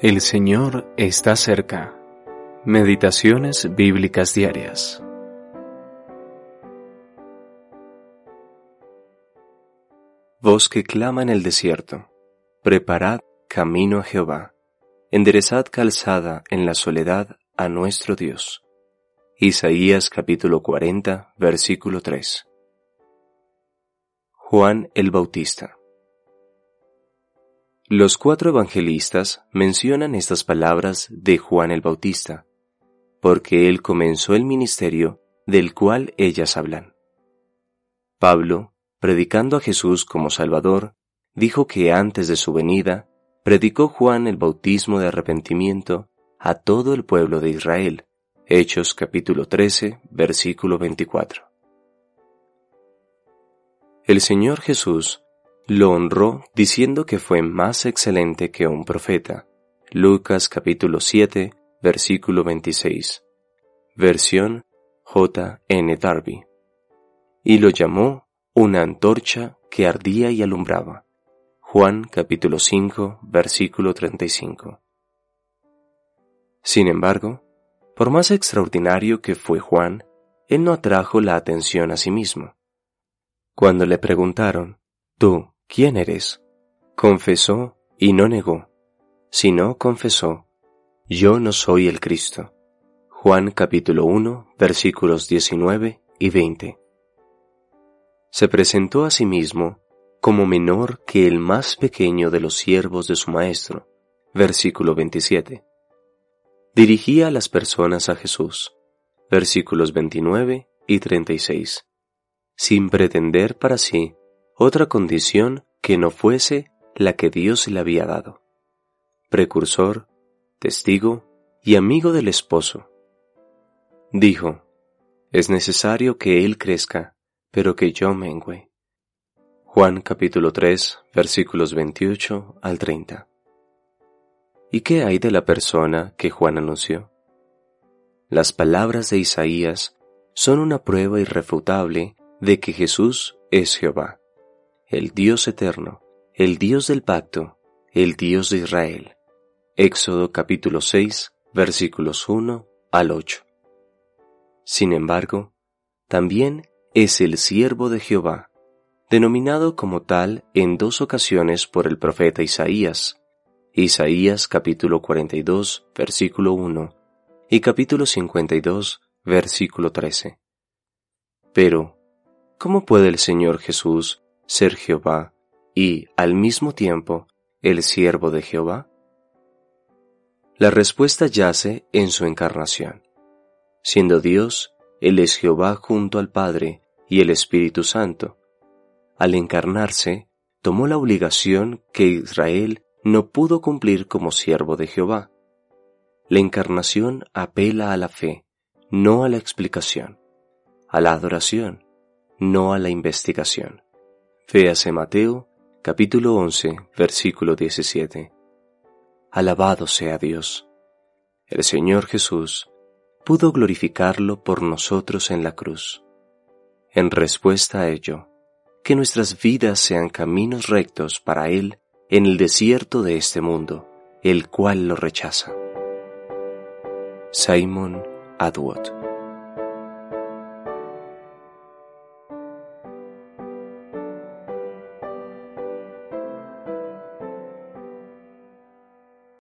El Señor está cerca. Meditaciones bíblicas diarias. Voz que clama en el desierto. Preparad camino a Jehová. Enderezad calzada en la soledad a nuestro Dios. Isaías capítulo 40, versículo 3. Juan el Bautista. Los cuatro evangelistas mencionan estas palabras de Juan el Bautista, porque él comenzó el ministerio del cual ellas hablan. Pablo, predicando a Jesús como Salvador, dijo que antes de su venida, predicó Juan el bautismo de arrepentimiento a todo el pueblo de Israel. Hechos capítulo 13, versículo 24. El Señor Jesús lo honró diciendo que fue más excelente que un profeta. Lucas capítulo 7, versículo 26. Versión J. N. Darby. Y lo llamó una antorcha que ardía y alumbraba. Juan capítulo 5, versículo 35. Sin embargo, por más extraordinario que fue Juan, él no atrajo la atención a sí mismo. Cuando le preguntaron, Tú, ¿quién eres? Confesó y no negó, sino confesó, yo no soy el Cristo. Juan capítulo 1 versículos 19 y 20. Se presentó a sí mismo como menor que el más pequeño de los siervos de su maestro. Versículo 27. Dirigía a las personas a Jesús. Versículos 29 y 36. Sin pretender para sí otra condición que no fuese la que Dios le había dado. Precursor, testigo y amigo del esposo. Dijo, es necesario que Él crezca, pero que yo mengüe. Juan capítulo 3 versículos 28 al 30. ¿Y qué hay de la persona que Juan anunció? Las palabras de Isaías son una prueba irrefutable de que Jesús es Jehová el Dios eterno, el Dios del pacto, el Dios de Israel. Éxodo capítulo 6, versículos 1 al 8. Sin embargo, también es el siervo de Jehová, denominado como tal en dos ocasiones por el profeta Isaías, Isaías capítulo 42, versículo 1 y capítulo 52, versículo 13. Pero, ¿cómo puede el Señor Jesús ser Jehová y, al mismo tiempo, el siervo de Jehová? La respuesta yace en su encarnación. Siendo Dios, Él es Jehová junto al Padre y el Espíritu Santo. Al encarnarse, tomó la obligación que Israel no pudo cumplir como siervo de Jehová. La encarnación apela a la fe, no a la explicación, a la adoración, no a la investigación. Véase Mateo, capítulo 11, versículo 17. Alabado sea Dios. El Señor Jesús pudo glorificarlo por nosotros en la cruz. En respuesta a ello, que nuestras vidas sean caminos rectos para Él en el desierto de este mundo, el cual lo rechaza. Simon Adwood